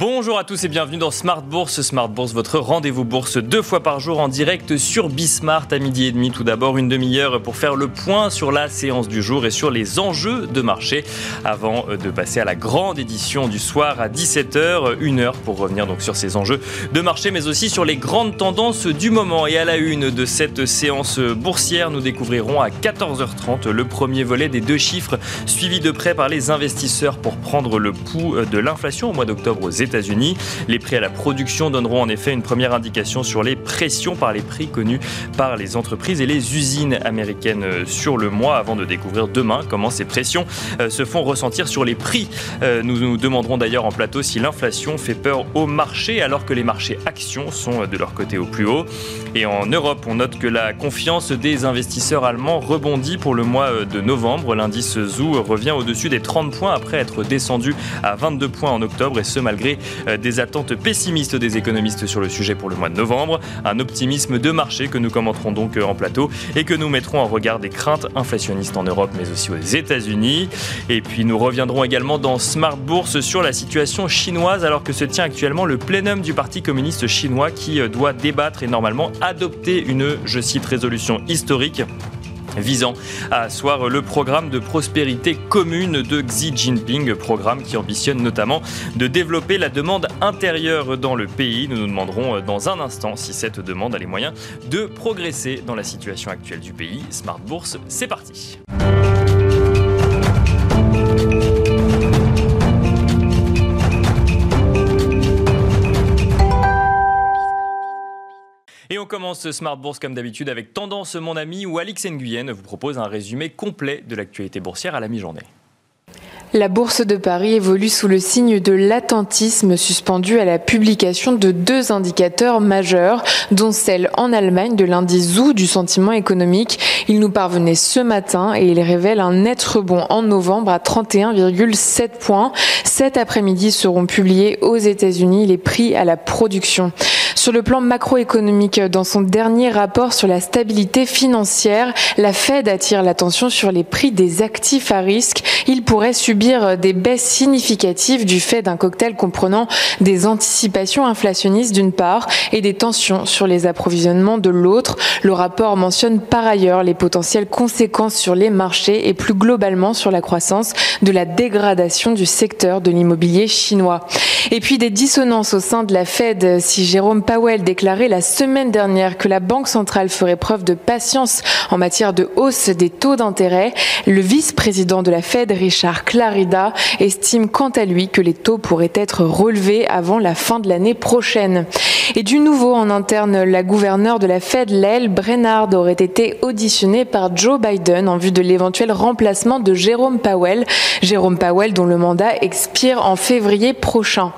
Bonjour à tous et bienvenue dans Smart Bourse. Smart Bourse, votre rendez-vous bourse deux fois par jour en direct sur Bismart à midi et demi. Tout d'abord, une demi-heure pour faire le point sur la séance du jour et sur les enjeux de marché avant de passer à la grande édition du soir à 17h. Une heure pour revenir donc sur ces enjeux de marché mais aussi sur les grandes tendances du moment. Et à la une de cette séance boursière, nous découvrirons à 14h30 le premier volet des deux chiffres suivis de près par les investisseurs pour prendre le pouls de l'inflation au mois d'octobre aux États-Unis. Les prix à la production donneront en effet une première indication sur les pressions par les prix connus par les entreprises et les usines américaines sur le mois avant de découvrir demain comment ces pressions euh, se font ressentir sur les prix. Euh, nous nous demanderons d'ailleurs en plateau si l'inflation fait peur au marché alors que les marchés actions sont de leur côté au plus haut. Et en Europe, on note que la confiance des investisseurs allemands rebondit pour le mois de novembre. L'indice ZOO revient au-dessus des 30 points après être descendu à 22 points en octobre et ce malgré euh, des attentes pessimistes des économistes sur le sujet pour le mois de novembre. Un optimisme de marché que nous commenterons donc euh, en plateau et que nous mettrons en regard des craintes inflationnistes en Europe mais aussi aux États-Unis. Et puis nous reviendrons également dans Smart Bourse sur la situation chinoise alors que se tient actuellement le plénum du Parti communiste chinois qui euh, doit débattre et normalement adopter une, je cite, résolution historique visant à asseoir le programme de prospérité commune de Xi Jinping, programme qui ambitionne notamment de développer la demande intérieure dans le pays. Nous nous demanderons dans un instant si cette demande a les moyens de progresser dans la situation actuelle du pays. Smart Bourse, c'est parti. Commence ce Smart Bourse comme d'habitude avec Tendance Mon Ami où Alix Nguyen vous propose un résumé complet de l'actualité boursière à la mi-journée. La bourse de Paris évolue sous le signe de l'attentisme suspendu à la publication de deux indicateurs majeurs, dont celle en Allemagne de l'indice ZOO du sentiment économique. Il nous parvenait ce matin et il révèle un net rebond en novembre à 31,7 points. Cet après-midi seront publiés aux États-Unis les prix à la production. Sur le plan macroéconomique, dans son dernier rapport sur la stabilité financière, la Fed attire l'attention sur les prix des actifs à risque. Il pourrait subir des baisses significatives du fait d'un cocktail comprenant des anticipations inflationnistes d'une part et des tensions sur les approvisionnements de l'autre. Le rapport mentionne par ailleurs les potentielles conséquences sur les marchés et plus globalement sur la croissance de la dégradation du secteur de l'immobilier chinois. Et puis des dissonances au sein de la Fed si Jérôme Powell déclarait la semaine dernière que la Banque centrale ferait preuve de patience en matière de hausse des taux d'intérêt. Le vice-président de la Fed, Richard Clarida, estime quant à lui que les taux pourraient être relevés avant la fin de l'année prochaine. Et du nouveau en interne, la gouverneure de la Fed, Lael Brennard, aurait été auditionnée par Joe Biden en vue de l'éventuel remplacement de Jérôme Powell. Jérôme Powell dont le mandat expire en février prochain.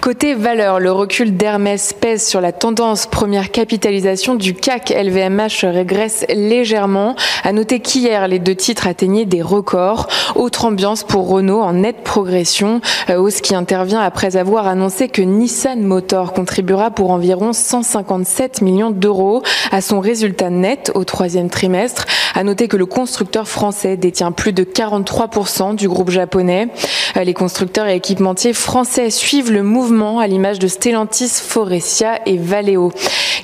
Côté valeur, le recul d'Hermès pèse sur la tendance. Première capitalisation du CAC LVMH régresse légèrement. À noter qu'hier, les deux titres atteignaient des records. Autre ambiance pour Renault en nette progression. Hausse qui intervient après avoir annoncé que Nissan Motor contribuera pour environ 157 millions d'euros à son résultat net au troisième trimestre. À noter que le constructeur français détient plus de 43% du groupe japonais. Les constructeurs et équipementiers français suivent le mouvement à l'image de Stellantis, Forestia et Valeo.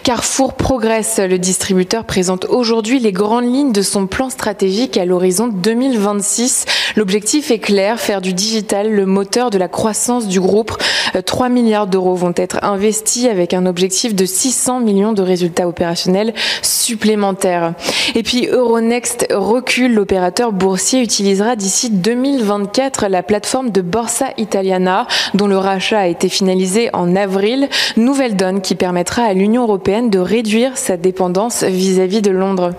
Carrefour progresse. Le distributeur présente aujourd'hui les grandes lignes de son plan stratégique à l'horizon 2026. L'objectif est clair, faire du digital le moteur de la croissance du groupe. 3 milliards d'euros vont être investis avec un objectif de 600 millions de résultats opérationnels supplémentaires. Et puis Euronext recule. L'opérateur boursier utilisera d'ici 2024 la plateforme de Borsa Italiana dont le rachat a été finalisé en avril. Nouvelle donne qui permettra à l'Union européenne de réduire sa dépendance vis-à-vis de Londres.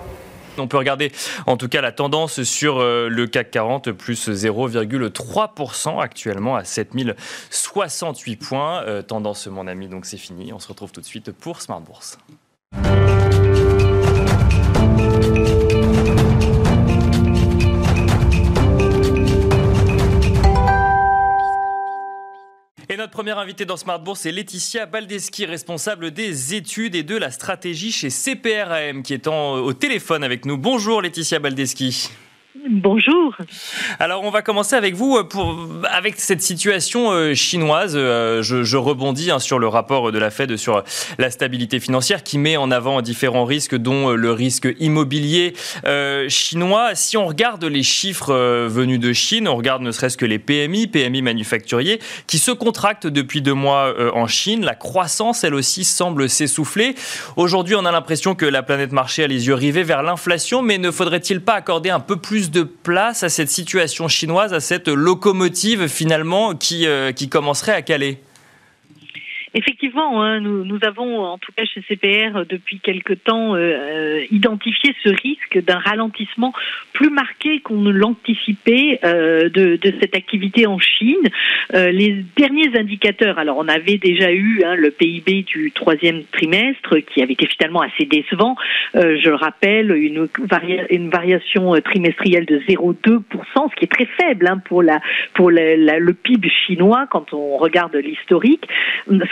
On peut regarder en tout cas la tendance sur le CAC 40, plus 0,3% actuellement à 7068 points. Euh, tendance, mon ami, donc c'est fini. On se retrouve tout de suite pour Smart Bourse. Notre première invitée dans Smart Bourse est Laetitia Baldeschi, responsable des études et de la stratégie chez CPRAM, qui est au téléphone avec nous. Bonjour Laetitia Baldeschi. Bonjour. Alors on va commencer avec vous euh, pour, avec cette situation euh, chinoise. Euh, je, rebondis hein, sur le rapport de la Fed sur la stabilité financière qui met en avant différents risques, dont le risque immobilier chinois. Si on regarde les chiffres venus de Chine, on regarde ne serait-ce que les PMI, PMI manufacturiers, qui se contractent depuis deux mois en Chine. La croissance, elle aussi, semble s'essouffler. Aujourd'hui, on a l'impression que la planète marché a les yeux rivés vers l'inflation, mais ne faudrait-il pas accorder un peu plus de place à cette situation chinoise, à cette locomotive finalement qui, euh, qui commencerait à caler Effectivement, hein, nous, nous, avons, en tout cas chez CPR, depuis quelque temps, euh, euh, identifié ce risque d'un ralentissement plus marqué qu'on ne l'anticipait euh, de, de, cette activité en Chine. Euh, les derniers indicateurs, alors on avait déjà eu hein, le PIB du troisième trimestre qui avait été finalement assez décevant. Euh, je le rappelle, une, variation trimestrielle de 0,2%, ce qui est très faible hein, pour, la, pour la, le PIB chinois quand on regarde l'historique.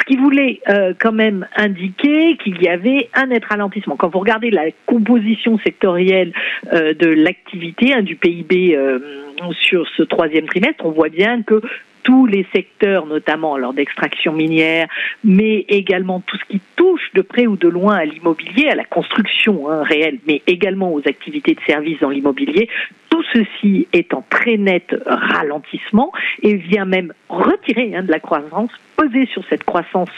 Qui voulait euh, quand même indiquer qu'il y avait un net ralentissement. Quand vous regardez la composition sectorielle euh, de l'activité hein, du PIB euh, sur ce troisième trimestre, on voit bien que tous les secteurs, notamment lors d'extraction minière, mais également tout ce qui touche de près ou de loin à l'immobilier, à la construction hein, réelle, mais également aux activités de service dans l'immobilier, tout ceci est en très net ralentissement et vient même retirer hein, de la croissance peser sur cette croissance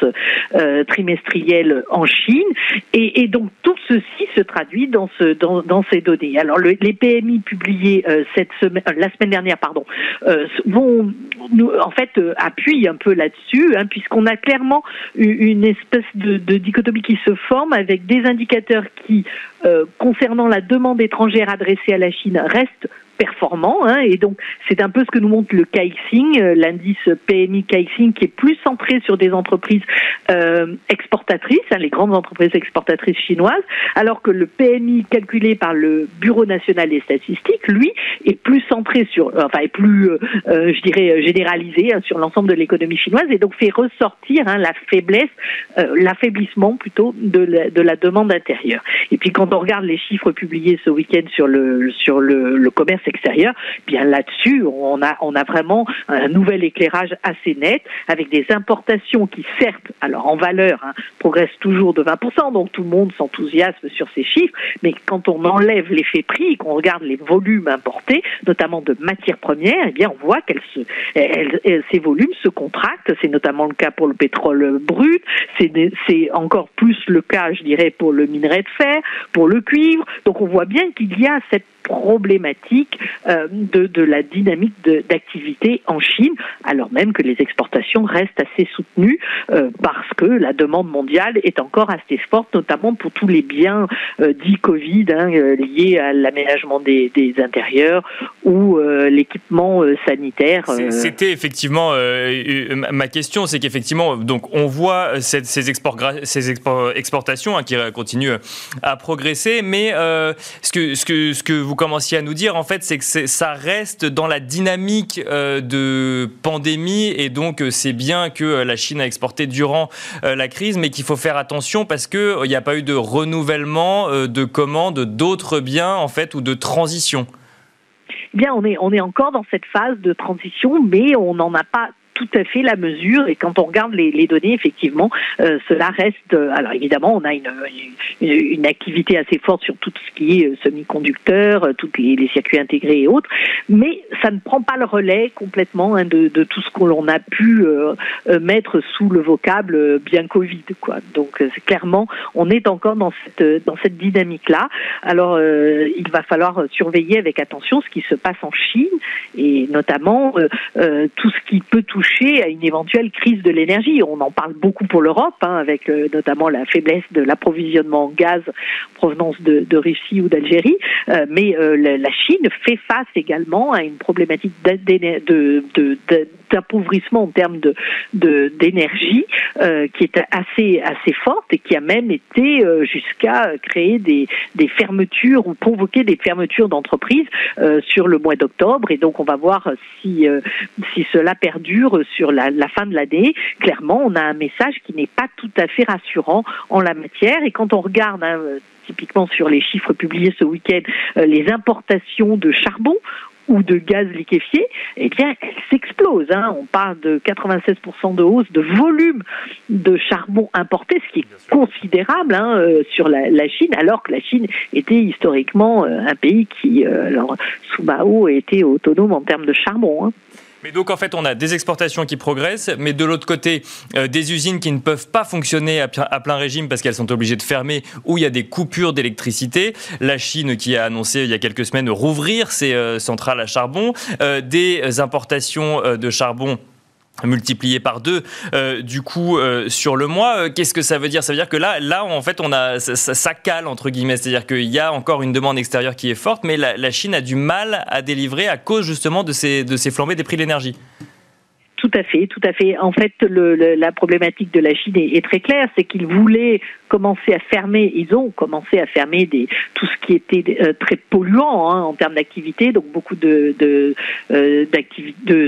euh, trimestrielle en Chine. Et, donc tout ceci se traduit dans, ce, dans, dans ces données. Alors les PMI publiés euh, cette semaine, euh, la semaine dernière, pardon, vont nous, en fait appuient un peu là-dessus, hein, puisqu'on a clairement une espèce de, de, dichotomie qui se forme avec des indicateurs qui, concernant la demande étrangère adressée à la Chine, restent performant. Hein, et donc, c'est un peu ce que nous montre le Kaixing, euh, l'indice PMI Kaixing, qui est plus centré sur des entreprises euh, exportatrices, hein, les grandes entreprises exportatrices chinoises, alors que le PMI calculé par le Bureau national des statistiques, lui, est plus centré sur, euh, enfin, est plus, je dirais, généralisé hein, sur l'ensemble de l'économie chinoise, et donc fait ressortir la faiblesse, l'affaiblissement plutôt de la, de la demande intérieure. Et puis, quand on regarde les chiffres publiés ce week-end sur le sur le, le commerce extérieur, bien là-dessus, on a, vraiment un nouvel éclairage assez net avec des importations qui, certes, alors en valeur, hein, progressent toujours de 20%, donc tout le monde s'enthousiasme sur ces chiffres, mais quand on enlève l'effet prix, qu'on regarde les volumes importés, notamment de matières premières, eh bien on voit qu'elles ces volumes se contractent. C'est notamment le cas pour le pétrole brut, c'est encore plus le cas, je dirais, pour le minerai de fer, pour le cuivre. Donc on voit bien qu'il y a cette problématique euh, de, de, la dynamique d'activité en Chine, alors même que les exportations restent assez soutenues euh, parce que la demande mondiale est encore assez forte, notamment pour tous les biens euh, dits Covid hein, liés à l'aménagement des, des, intérieurs ou l'équipement sanitaire. C'était effectivement ma question, c'est qu'effectivement, donc on voit ces, ces, ces exportations hein, qui continuent à progresser, mais ce que ce que ce que vous commenciez à nous dire, en fait, c'est que ça reste dans la dynamique euh, de pandémie et donc euh, c'est bien que euh, la Chine a exporté durant la crise, mais qu'il faut faire attention parce qu'il n'y a pas eu de renouvellement de commandes d'autres biens, en fait, ou de transition. Bien, on est, on est encore dans cette phase de transition, mais on n'en a pas tout à fait la mesure. Et quand on regarde les, données, effectivement, euh, cela reste. Euh, alors évidemment, on a une, une, activité assez forte sur tout ce qui est euh, semi-conducteurs, tous les, circuits intégrés et autres, mais ça ne prend pas le relais complètement hein, de, de, tout ce qu'on a pu mettre sous le vocable bien Covid. Quoi. Donc clairement, on est encore dans cette dans cette dynamique-là. Alors il va falloir surveiller avec attention ce qui se passe en Chine et notamment tout ce qui peut toucher à une éventuelle crise de l'énergie. On en parle beaucoup pour l'Europe, hein, avec euh, notamment la faiblesse de l'approvisionnement en gaz en provenance de, Russie ou d'Algérie. Euh, mais euh, la, Chine fait face également à une problématique d'appauvrissement en termes d'énergie qui est assez assez forte et qui a même été jusqu'à créer des, fermetures ou provoquer des fermetures d'entreprises sur le mois d'octobre. Et donc on va voir si cela perdure sur la, la fin de l'année, clairement, on a un message qui n'est pas tout à fait rassurant en la matière. Et quand on regarde hein, typiquement sur les chiffres publiés ce week-end, euh, les importations de charbon ou de gaz liquéfié, eh bien, elles s'explosent. Hein. On parle de 96% de hausse de volume de charbon importé, ce qui est considérable hein, euh, sur la, la, Chine, alors que la Chine était historiquement euh, un pays qui, alors, sous Mao, était autonome en termes de charbon. Hein. Mais donc en fait, on a des exportations qui progressent, mais de l'autre côté, euh, des usines qui ne peuvent pas fonctionner à, plein régime parce qu'elles sont obligées de fermer, où il y a des coupures d'électricité. La Chine qui a annoncé il y a quelques semaines rouvrir ses euh, centrales à charbon, euh, des importations de charbon multiplié par deux euh, du coup euh, sur le mois euh, qu'est-ce que ça veut dire? Ça veut dire que là là en fait on a ça, ça, cale entre guillemets. C'est-à-dire qu'il y a encore une demande extérieure qui est forte mais la, Chine a du mal à délivrer à cause justement de ces de ces flambées des prix de l'énergie. Tout à fait, tout à fait. En fait, la problématique de la Chine est, est très claire, c'est qu'ils voulaient commencé à fermer, ils ont commencé à fermer tout ce qui était euh, très polluant hein, en termes d'activité, donc beaucoup de, euh,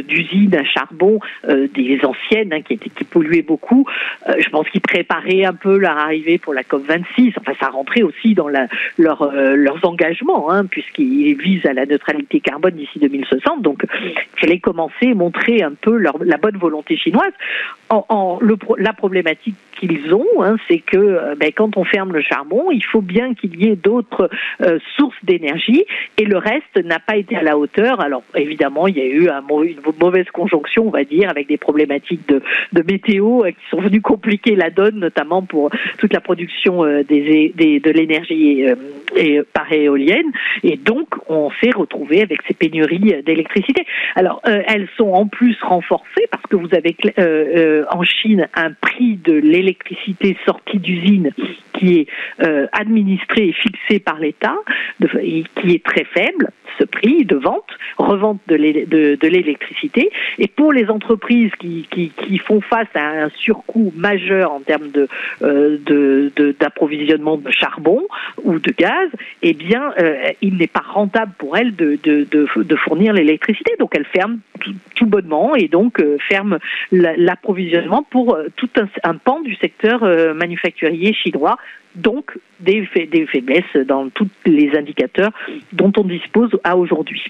d'usines à charbon, euh, des anciennes hein, qui, étaient, qui polluaient beaucoup. Je pense qu'ils préparaient un peu leur arrivée pour la COP 26. Enfin, ça rentrait aussi dans leurs engagements, hein, puisqu'ils visent à la neutralité carbone d'ici 2060. Donc, il fallait commencer, montrer un peu la bonne volonté chinoise. La problématique qu'ils ont, c'est que ben, quand on ferme le charbon, il faut bien qu'il y ait d'autres euh, sources d'énergie et le reste n'a pas été à la hauteur. Alors évidemment, il y a eu un, une mauvaise conjonction, on va dire, avec des problématiques de, de météo euh, qui sont venues compliquer la donne, notamment pour toute la production des, des, de l'énergie et, par éolienne. Et donc, on s'est retrouvé avec ces pénuries d'électricité. Alors, elles sont en plus renforcées parce que vous avez en Chine un prix de l'électricité sortie d'usine qui est euh, administrée et fixée par l'État, qui est très faible, ce prix de vente, revente de l'électricité. Et pour les entreprises qui, font face à un surcoût majeur en termes euh, d'approvisionnement de, charbon ou de gaz, eh bien, euh, il n'est pas rentable pour elles de, fournir l'électricité. Donc, elles ferment tout, bonnement et donc euh, ferment l'approvisionnement pour tout un, pan du secteur manufacturier chinois donc des, faiblesses dans tous les indicateurs dont on dispose à aujourd'hui.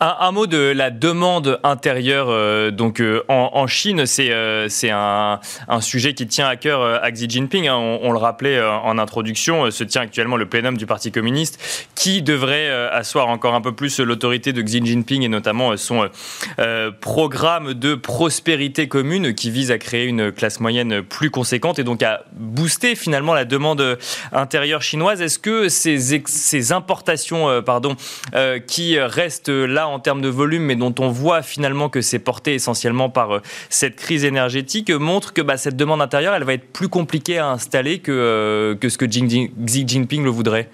Un, mot de la demande intérieure euh, donc euh, en, Chine, c'est euh, un, sujet qui tient à cœur à Xi Jinping. Hein. on, le rappelait en introduction, se tient actuellement le plénum du Parti communiste qui devrait asseoir encore un peu plus l'autorité de Xi Jinping et notamment son programme de prospérité commune qui vise à créer une classe moyenne plus conséquente et donc à booster finalement la demande intérieure chinoise. Est-ce que ces, ces importations euh, pardon, euh, qui restent là en termes de volume, mais dont on voit finalement que c'est porté essentiellement par euh, cette crise énergétique, montrent que bah, cette demande intérieure, elle va être plus compliquée à installer que, que ce que Xi Jinping le voudrait?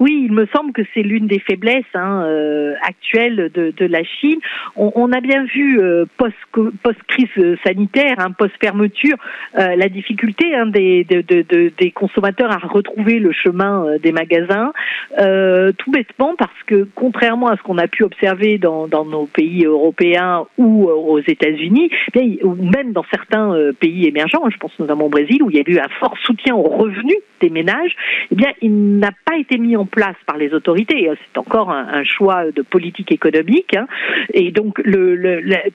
Oui, il me semble que c'est l'une des faiblesses hein, euh, actuelles de, de, la Chine. On, on a bien vu euh, post, post crise sanitaire, hein, post fermeture, euh, la difficulté hein, des, de, de, des consommateurs à retrouver le chemin euh, des magasins, euh, tout bêtement parce que contrairement à ce qu'on a pu observer dans, dans nos pays européens ou aux États-Unis, eh ou même dans certains pays émergents, je pense notamment au Brésil où il y a eu un fort soutien aux revenus des ménages, eh bien il n'a pas été mis en place par les autorités. C'est encore un, choix de politique économique. Hein. Et donc,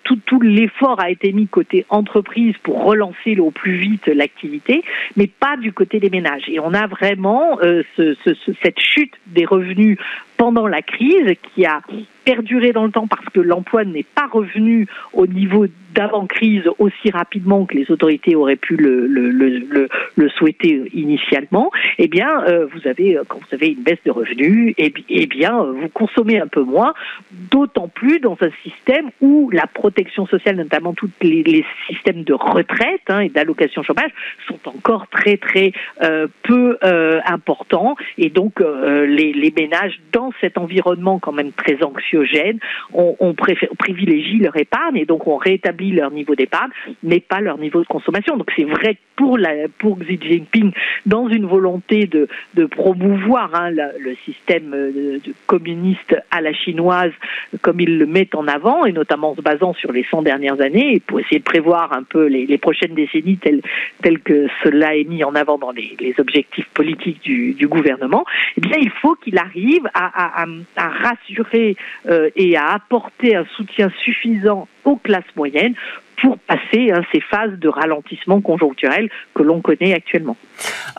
tout, l'effort a été mis côté entreprise pour relancer au plus vite l'activité, mais pas du côté des ménages. Et on a vraiment euh, ce, ce, cette chute des revenus pendant la crise qui a perduré dans le temps parce que l'emploi n'est pas revenu au niveau d'avant-crise aussi rapidement que les autorités auraient pu le, souhaiter initialement, eh bien, euh, vous avez, quand vous avez une baisse de revenus, eh, eh bien, vous consommez un peu moins, d'autant plus dans un système où la protection sociale, notamment tous les, systèmes de retraite hein, et d'allocation chômage, sont encore très, très euh, peu euh, importants, et donc euh, les, les ménages dans cet environnement quand même très anxiogène, on, on privilégie leur épargne et donc on rétablit leur niveau d'épargne, mais pas leur niveau de consommation. Donc c'est vrai pour, Xi Jinping, dans une volonté de, promouvoir hein, le système euh, communiste à la chinoise, comme il le met en avant, et notamment en se basant sur les 100 dernières années, pour essayer de prévoir un peu les, prochaines décennies telles, que cela est mis en avant dans les, objectifs politiques du, gouvernement, eh il faut qu'il arrive à rassurer euh, et à apporter un soutien suffisant aux classes moyennes pour passer hein, ces phases de ralentissement conjoncturel que l'on connaît actuellement.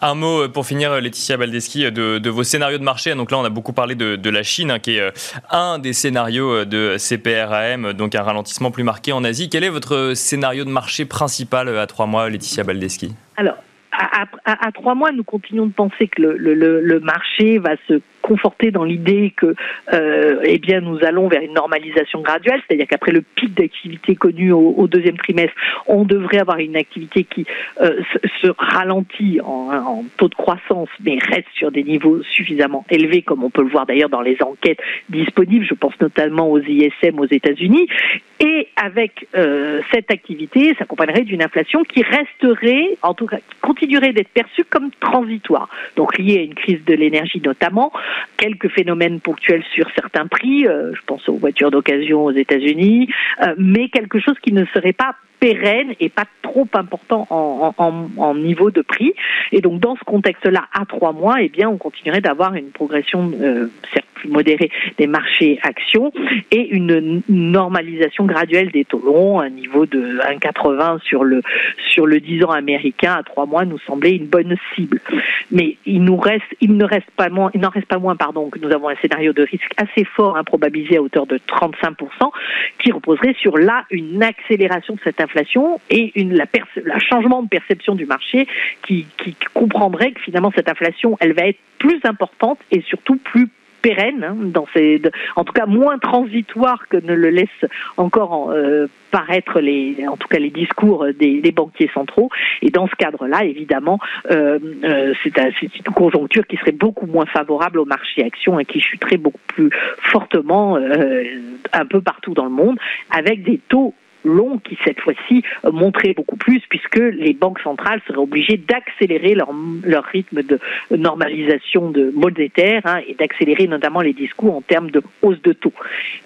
Un mot euh, pour finir, Laetitia Baldeschi, de, de, vos scénarios de marché. Donc là, on a beaucoup parlé de, de la Chine, hein, qui est euh, un des scénarios euh, de CPRAM, donc un ralentissement plus marqué en Asie. Quel est votre scénario de marché principal à trois mois, Laetitia Baldeschi? Alors, à, à, à, trois mois, nous continuons de penser que le, le, le marché va se conforter dans l'idée que euh, eh bien nous allons vers une normalisation graduelle, c'est-à-dire qu'après le pic d'activité connu au, deuxième trimestre, on devrait avoir une activité qui euh, se, ralentit en, en, taux de croissance, mais reste sur des niveaux suffisamment élevés, comme on peut le voir d'ailleurs dans les enquêtes disponibles. Je pense notamment aux ISM aux États-Unis. Et avec euh, cette activité, s'accompagnerait d'une inflation qui resterait, en tout cas, qui continuerait d'être perçue comme transitoire, donc liée à une crise de l'énergie notamment, quelques phénomènes ponctuels sur certains prix, euh, je pense aux voitures d'occasion aux États-Unis, euh, mais quelque chose qui ne serait pas pérenne et pas trop important en, niveau de prix. Et donc dans ce contexte-là, à trois mois, eh bien, on continuerait d'avoir une progression euh, certes plus modérée des marchés actions et une normalisation graduelle des taux longs, un niveau de 1,80 sur le sur le 10 ans américain à trois mois nous semblait une bonne cible. Mais il nous reste, il ne reste pas moins, il n'en reste pas moins, pardon, que nous avons un scénario de risque assez fort, improbabilisé à hauteur de 35%, qui reposerait sur là une accélération de cette inflation et une, la, changement de perception du marché qui comprendrait que finalement cette inflation, elle va être plus importante et surtout plus pérenne, hein, en tout cas moins transitoire que ne le laisse encore en, euh, paraître les, en tout cas les discours des, banquiers centraux. Et dans ce cadre-là, évidemment, euh, euh, c'est un, une conjoncture qui serait beaucoup moins favorable au marché actions et qui chuterait beaucoup plus fortement un peu partout dans le monde, avec des taux long qui cette fois-ci montrait beaucoup plus puisque les banques centrales seraient obligées d'accélérer leur, leur rythme de normalisation de monétaire hein, et d'accélérer notamment les discours en termes de hausse de taux.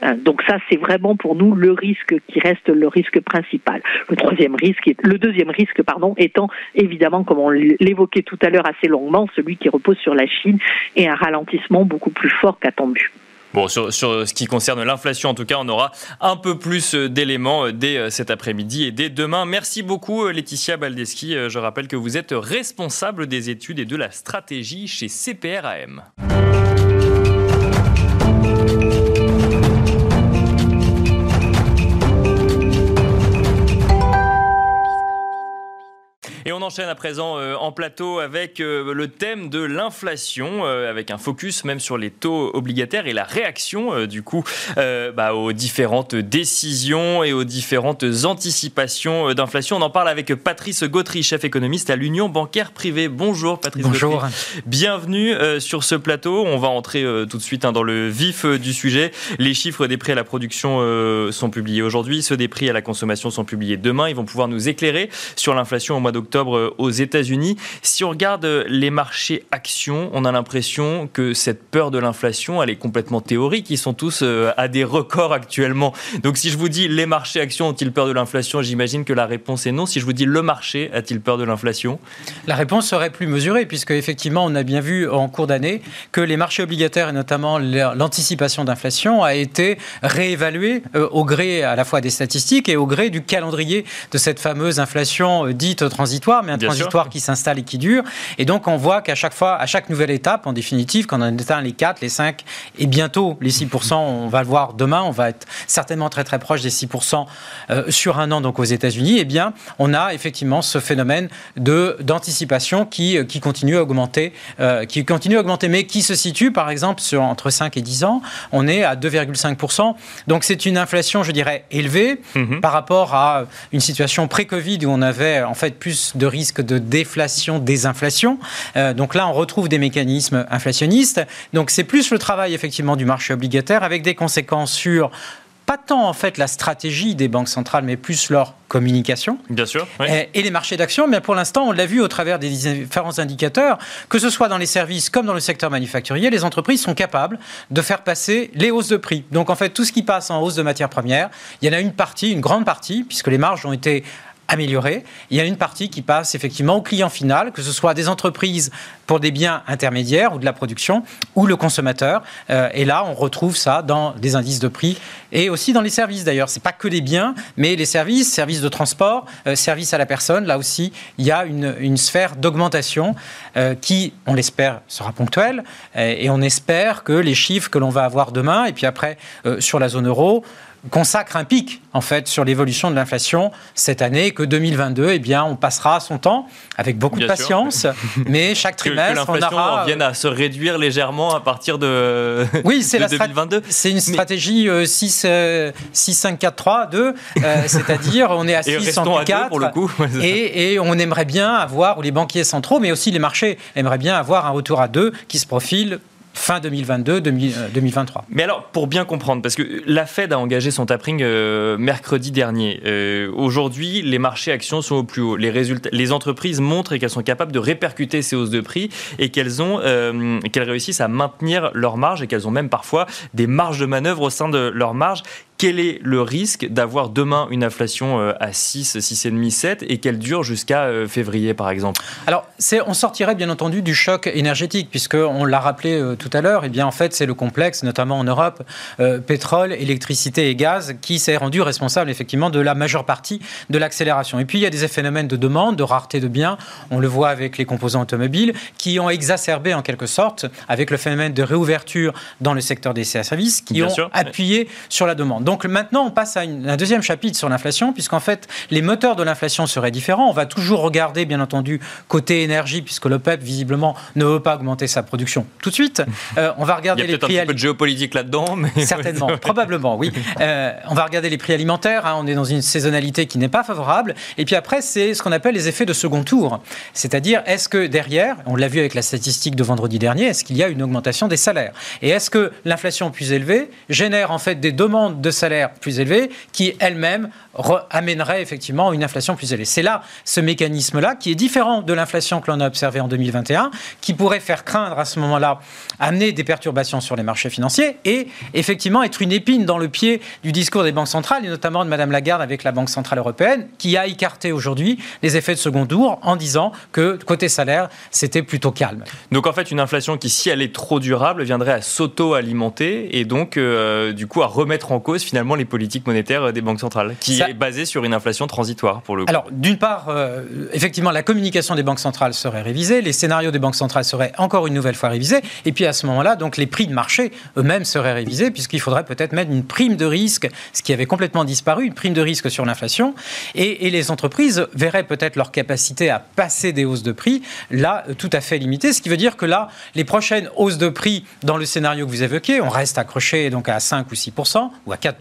Hein, donc ça c'est vraiment pour nous le risque qui reste le risque principal. Le troisième risque, le deuxième risque pardon étant évidemment comme on l'évoquait tout à l'heure assez longuement celui qui repose sur la Chine et un ralentissement beaucoup plus fort qu'attendu. Bon, sur, ce qui concerne l'inflation, en tout cas, on aura un peu plus d'éléments dès cet après-midi et dès demain. Merci beaucoup, Laetitia Baldeschi. Je rappelle que vous êtes responsable des études et de la stratégie chez CPRAM. Et on enchaîne à présent euh, en plateau avec euh, le thème de l'inflation, euh, avec un focus même sur les taux obligataires et la réaction du coup bah, aux différentes décisions et aux différentes anticipations d'inflation. On en parle avec Patrice Gautry, chef économiste à l'Union bancaire privée. Bonjour Patrice Bonjour. Gautry. Bienvenue sur ce plateau. On va entrer tout de suite hein, dans le vif du sujet. Les chiffres des prix à la production sont publiés aujourd'hui, ceux des prix à la consommation sont publiés demain. Ils vont pouvoir nous éclairer sur l'inflation au mois d'octobre octobre aux États-Unis. Si on regarde les marchés actions, on a l'impression que cette peur de l'inflation, elle est complètement théorique. Ils sont tous à des records actuellement. Donc si je vous dis les marchés actions ont-ils peur de l'inflation, j'imagine que la réponse est non. Si je vous dis le marché a-t-il peur de l'inflation? La réponse serait plus mesurée puisque effectivement on a bien vu en cours d'année que les marchés obligataires et notamment l'anticipation d'inflation a été réévaluée au gré à la fois des statistiques et au gré du calendrier de cette fameuse inflation dite transitoire transitoire, mais un Bien transitoire sûr. qui s'installe et qui dure. Et donc, on voit qu'à chaque fois, à chaque nouvelle étape, en définitive, quand on atteint les 4, les 5 et bientôt les 6%, on va le voir demain, on va être certainement très très proche des 6% euh, sur un an, donc aux États-Unis, eh bien, on a effectivement ce phénomène de, d'anticipation qui, euh, qui continue à augmenter, euh, qui continue à augmenter, mais qui se situe, par exemple, sur entre 5 et 10 ans, on est à 2,5%. Donc, c'est une inflation, je dirais, élevée mm-hmm. par rapport à une situation pré-Covid où on avait en fait plus de risque de déflation, désinflation. Euh, donc là, on retrouve des mécanismes inflationnistes. Donc c'est plus le travail effectivement du marché obligataire avec des conséquences sur pas tant en fait la stratégie des banques centrales, mais plus leur communication. Bien sûr. Et, les marchés d'actions, mais pour l'instant, on l'a vu au travers des différents indicateurs, que ce soit dans les services comme dans le secteur manufacturier, les entreprises sont capables de faire passer les hausses de prix. Donc en fait, tout ce qui passe en hausse de matières premières, il y en a une partie, une grande partie, puisque les marges ont été améliorée. Il y a une partie qui passe effectivement au client final, que ce soit des entreprises pour des biens intermédiaires ou de la production, ou le consommateur. Euh, et là, on retrouve ça dans des indices de prix et aussi dans les services d'ailleurs. C'est pas que les biens, mais les services, services de transport, euh, services à la personne. Là aussi, il y a une, sphère d'augmentation euh, qui, on l'espère, sera ponctuelle. et on espère que les chiffres que l'on va avoir demain, et puis après sur la zone euro, consacre un pic en fait sur l'évolution de l'inflation cette année que 2022 eh bien on passera son temps avec beaucoup de patience mais chaque trimestre que, on aura vienne à se réduire légèrement à partir de oui c'est la 2022 c'est une stratégie 6 6 5 4 3 2 c'est-à-dire on est à 6 en 4 pour le coup et, et on aimerait bien avoir ou les banquiers centraux mais aussi les marchés aimeraient bien avoir un retour à 2 qui se profile fin 2022, 2023. Euh, Mais alors, pour bien comprendre, parce que la Fed a engagé son tapering euh, mercredi dernier. Euh, aujourd'hui, les marchés actions sont au plus haut. Les, résultats, les entreprises montrent qu'elles sont capables de répercuter ces hausses de prix et qu'elles réussissent à maintenir leurs marges et qu'elles ont même parfois des marges de manœuvre au sein de leurs marges quel est le risque d'avoir demain une inflation euh, à 6, 6,5, 7 et qu'elle dure jusqu'à euh, février par exemple? Alors, on sortirait bien entendu du choc énergétique puisqu'on l'a rappelé euh, tout à l'heure, et eh bien en fait c'est le complexe, notamment en Europe, pétrole, électricité et gaz qui s'est rendu responsable effectivement de la majeure partie de l'accélération. Et puis il y a des phénomènes de demande, de rareté de biens, on le voit avec les composants automobiles, qui ont exacerbé en quelque sorte avec le phénomène de réouverture dans le secteur des services, qui ont appuyé sur la demande. Donc maintenant, on passe à un deuxième chapitre sur l'inflation, puisqu'en fait, les moteurs de l'inflation seraient différents. On va toujours regarder, bien entendu, côté énergie, puisque l'OPEP, visiblement, ne veut pas augmenter sa production tout de suite. Euh, on va regarder Il y a peut-être un peu de géopolitique là-dedans. Mais... Certainement, probablement, oui. Euh, on va regarder les prix alimentaires. Hein. on est dans une saisonnalité qui n'est pas favorable. Et puis après, c'est ce qu'on appelle les effets de second tour. C'est-à-dire, est-ce que derrière, on l'a vu avec la statistique de vendredi dernier, est-ce qu'il y a une augmentation des salaires? Et est-ce que l'inflation plus élevée génère en fait des demandes de salaires plus élevés qui elles-mêmes amènerait effectivement une inflation plus élevée. C'est là ce mécanisme-là qui est différent de l'inflation que l'on a observé en 2021, qui pourrait faire craindre à ce moment-là, amener des perturbations sur les marchés financiers et effectivement être une épine dans le pied du discours des banques centrales et notamment de Madame Lagarde avec la Banque centrale européenne, qui a écarté aujourd'hui les effets de second tour en disant que côté salaire, c'était plutôt calme. Donc en fait, une inflation qui, si elle est trop durable, viendrait à s'auto-alimenter et donc euh, du coup à remettre en cause finalement les politiques monétaires des banques centrales, qui basé sur une inflation transitoire pour le coup. Alors, d'une part, euh, effectivement, la communication des banques centrales serait révisée, les scénarios des banques centrales seraient encore une nouvelle fois révisés, et puis à ce moment-là, donc les prix de marché eux-mêmes seraient révisés, puisqu'il faudrait peut-être mettre une prime de risque, ce qui avait complètement disparu, une prime de risque sur l'inflation, et, les entreprises verraient peut-être leur capacité à passer des hausses de prix là tout à fait limitée, ce qui veut dire que là, les prochaines hausses de prix dans le scénario que vous évoquez, on reste accroché donc à 5 ou 6 ou à 4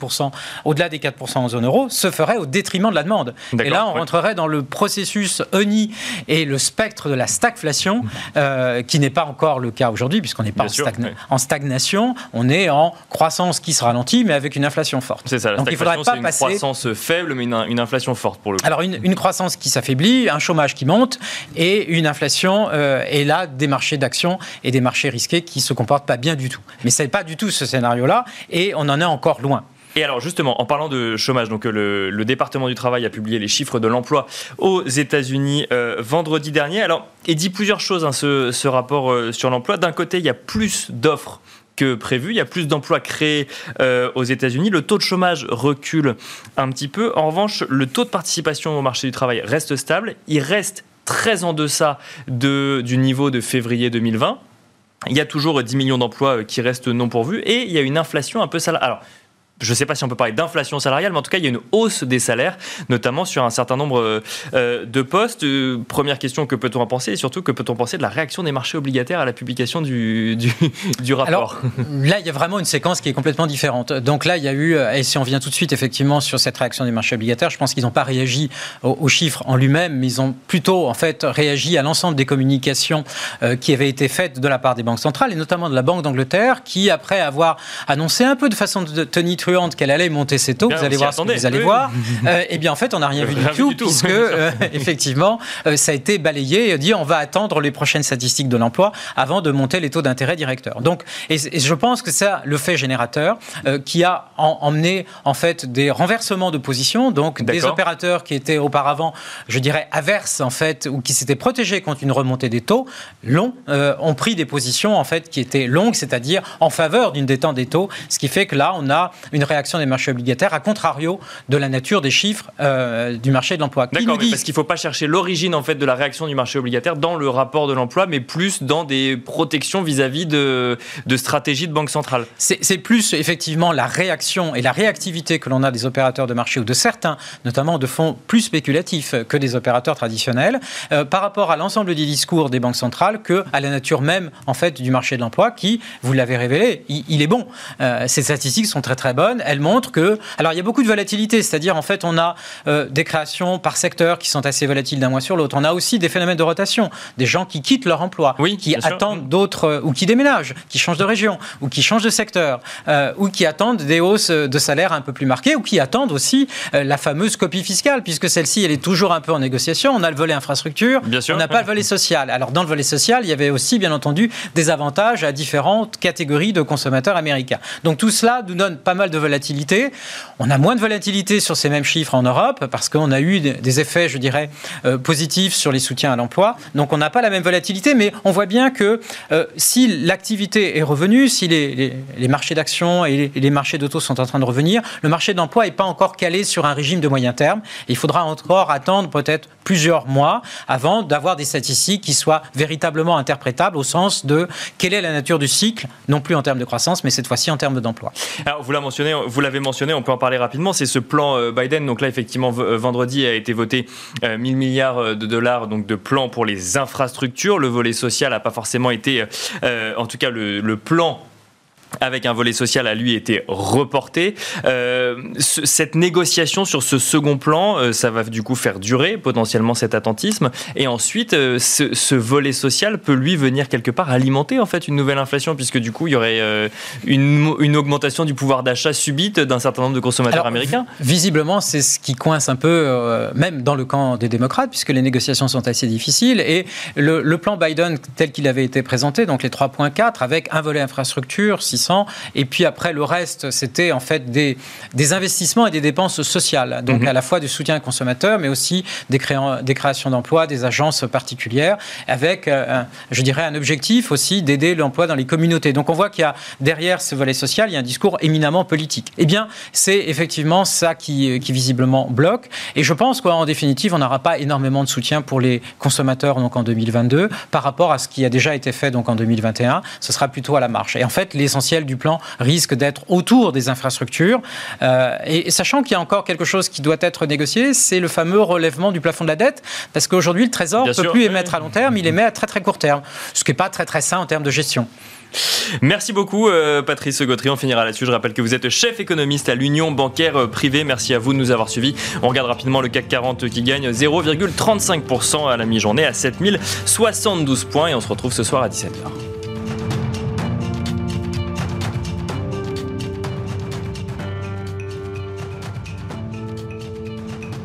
au-delà des 4 en zone euro, se ferait au détriment de la demande. Et là, on rentrerait dans le processus ONI et le spectre de la stagflation, euh, qui n'est pas encore le cas aujourd'hui, puisqu'on n'est pas en, stagnation, on est en croissance qui se ralentit, mais avec une inflation forte. C'est ça, la Donc il faudrait pas une passer... croissance faible, mais une, inflation forte pour le coup. Alors une, croissance qui s'affaiblit, un chômage qui monte, et une inflation, euh, et là, des marchés d'actions et des marchés risqués qui ne se comportent pas bien du tout. Mais ce n'est pas du tout ce scénario-là, et on en est encore loin. Et alors justement, en parlant de chômage, donc le, département du travail a publié les chiffres de l'emploi aux États-Unis euh, vendredi dernier. Alors, il dit plusieurs choses hein, ce, rapport euh, sur l'emploi. D'un côté, il y a plus d'offres que prévu. Il y a plus d'emplois créés euh, aux États-Unis. Le taux de chômage recule un petit peu. En revanche, le taux de participation au marché du travail reste stable. Il reste très en deçà de, du niveau de février 2020. Il y a toujours 10 millions d'emplois qui restent non pourvus et il y a une inflation un peu salariale. Alors, je ne sais pas si on peut parler d'inflation salariale, mais en tout cas, il y a une hausse des salaires, notamment sur un certain nombre euh, euh, de postes. Euh, première question, que peut-on en penser? Et surtout, que peut-on penser de la réaction des marchés obligataires à la publication du, du, rapport? Là, il y a vraiment une séquence qui est complètement différente. Donc là, il y a eu, et si on vient tout de suite effectivement sur cette réaction des marchés obligataires, je pense qu'ils n'ont pas réagi aux, chiffres en lui-même, mais ils ont plutôt en fait réagi à l'ensemble des communications qui avaient été faites de la part des banques centrales, et notamment de la Banque d'Angleterre, qui, après avoir annoncé un peu de façon de tenir qu'elle allait monter ses taux. vous allez voir ce que vous allez voir. et eh bien, en fait, on n'a rien vu du tout, puisque effectivement, ça a été balayé et dit on va attendre les prochaines statistiques de l'emploi avant de monter les taux d'intérêt directeurs. Donc, et, je pense que c'est le fait générateur qui a emmené en fait des renversements de position, donc des opérateurs qui étaient auparavant, je dirais, averses en fait, ou qui s'étaient protégés contre une remontée des taux, longs, euh, ont pris des positions en fait qui étaient longues, c'est-à-dire en faveur d'une détente des taux, ce qui fait que là, on a une réaction des marchés obligataires à contrario de la nature des chiffres euh, du marché de l'emploi. D'accord, parce qu'il ne faut pas chercher l'origine en fait de la réaction du marché obligataire dans le rapport de l'emploi, mais plus dans des protections vis-à-vis de, de stratégies de banque centrale. C'est plus effectivement la réaction et la réactivité que l'on a des opérateurs de marché ou de certains, notamment de fonds plus spéculatifs que des opérateurs traditionnels, euh, par rapport à l'ensemble des discours des banques centrales que à la nature même en fait du marché de l'emploi qui, vous l'avez révélé, il, est bon. Euh, ces statistiques sont très très bonnes. Elles montrent que, alors il y a beaucoup de volatilité, c'est-à-dire en fait on a euh, des créations par secteur qui sont assez volatiles d'un mois sur l'autre. On a aussi des phénomènes de rotation, des gens qui quittent leur emploi, oui, qui attendent d'autres ou qui déménagent, qui changent de région ou qui changent de secteur ou qui attendent des hausses de salaire un peu plus marquées ou qui attendent aussi la fameuse copie fiscale puisque celle-ci elle est toujours un peu en négociation. On a le volet infrastructure, on n'a pas le volet social. Alors dans le volet social, il y avait aussi bien entendu des avantages à différentes catégories de consommateurs américains. Donc tout cela nous donne pas mal de volatilité. On a moins de volatilité sur ces mêmes chiffres en Europe parce qu'on a eu des effets, je dirais, euh, positifs sur les soutiens à l'emploi. Donc on n'a pas la même volatilité, mais on voit bien que euh, si l'activité est revenue, si les, marchés d'actions et les, marchés d'auto sont en train de revenir, le marché de l'emploi n'est pas encore calé sur un régime de moyen terme. il faudra encore attendre peut-être plusieurs mois avant d'avoir des statistiques qui soient véritablement interprétables au sens de quelle est la nature du cycle, non plus en termes de croissance, mais cette fois-ci en termes d'emploi. Alors vous l'avez vous l'avez mentionné, on peut en parler rapidement. C'est ce plan euh, Biden. Donc là, effectivement, euh, vendredi a été voté 1000 euh, milliards de dollars donc de plan pour les infrastructures. Le volet social n'a pas forcément été, en tout cas, le plan avec un volet social à lui été reporté. Euh, cette négociation sur ce second plan, euh, ça va du coup faire durer potentiellement cet attentisme. Et ensuite, euh, ce, volet social peut lui venir quelque part alimenter en fait une nouvelle inflation, puisque du coup il y aurait une, augmentation du pouvoir d'achat subite d'un certain nombre de consommateurs américains. Visiblement, c'est ce qui coince un peu, même dans le camp des démocrates, puisque les négociations sont assez difficiles. Et le, le plan Biden tel qu'il avait été présenté, donc les 3.4 avec un volet infrastructure, 600 et puis après, le reste, c'était en fait des, des investissements et des dépenses sociales. Donc mhm. à la fois du soutien aux consommateurs, mais aussi des, des créations d'emplois, des agences particulières, avec, euh, je dirais, un objectif aussi d'aider l'emploi dans les communautés. Donc on voit qu'il y a derrière ce volet social, il y a un discours éminemment politique. Eh bien, c'est effectivement ça qui, qui visiblement bloque. Et je pense qu'en définitive, on n'aura pas énormément de soutien pour les consommateurs donc en 2022 par rapport à ce qui a déjà été fait donc en 2021. Ce sera plutôt à la marche. Et en fait, l'essentiel du plan risque d'être autour des infrastructures. Euh, et, sachant qu'il y a encore quelque chose qui doit être négocié, c'est le fameux relèvement du plafond de la dette, parce qu'aujourd'hui, le Trésor ne peut plus émettre à long terme, il émet à très très court terme, ce qui n'est pas très très sain en termes de gestion. Merci beaucoup euh, Patrice Gautry, on finira là-dessus. Je rappelle que vous êtes chef économiste à l'Union bancaire euh, privée. Merci à vous de nous avoir suivis. On regarde rapidement le CAC 40 qui gagne 0,35% à la mi-journée à 7072 points et on se retrouve ce soir à 17h.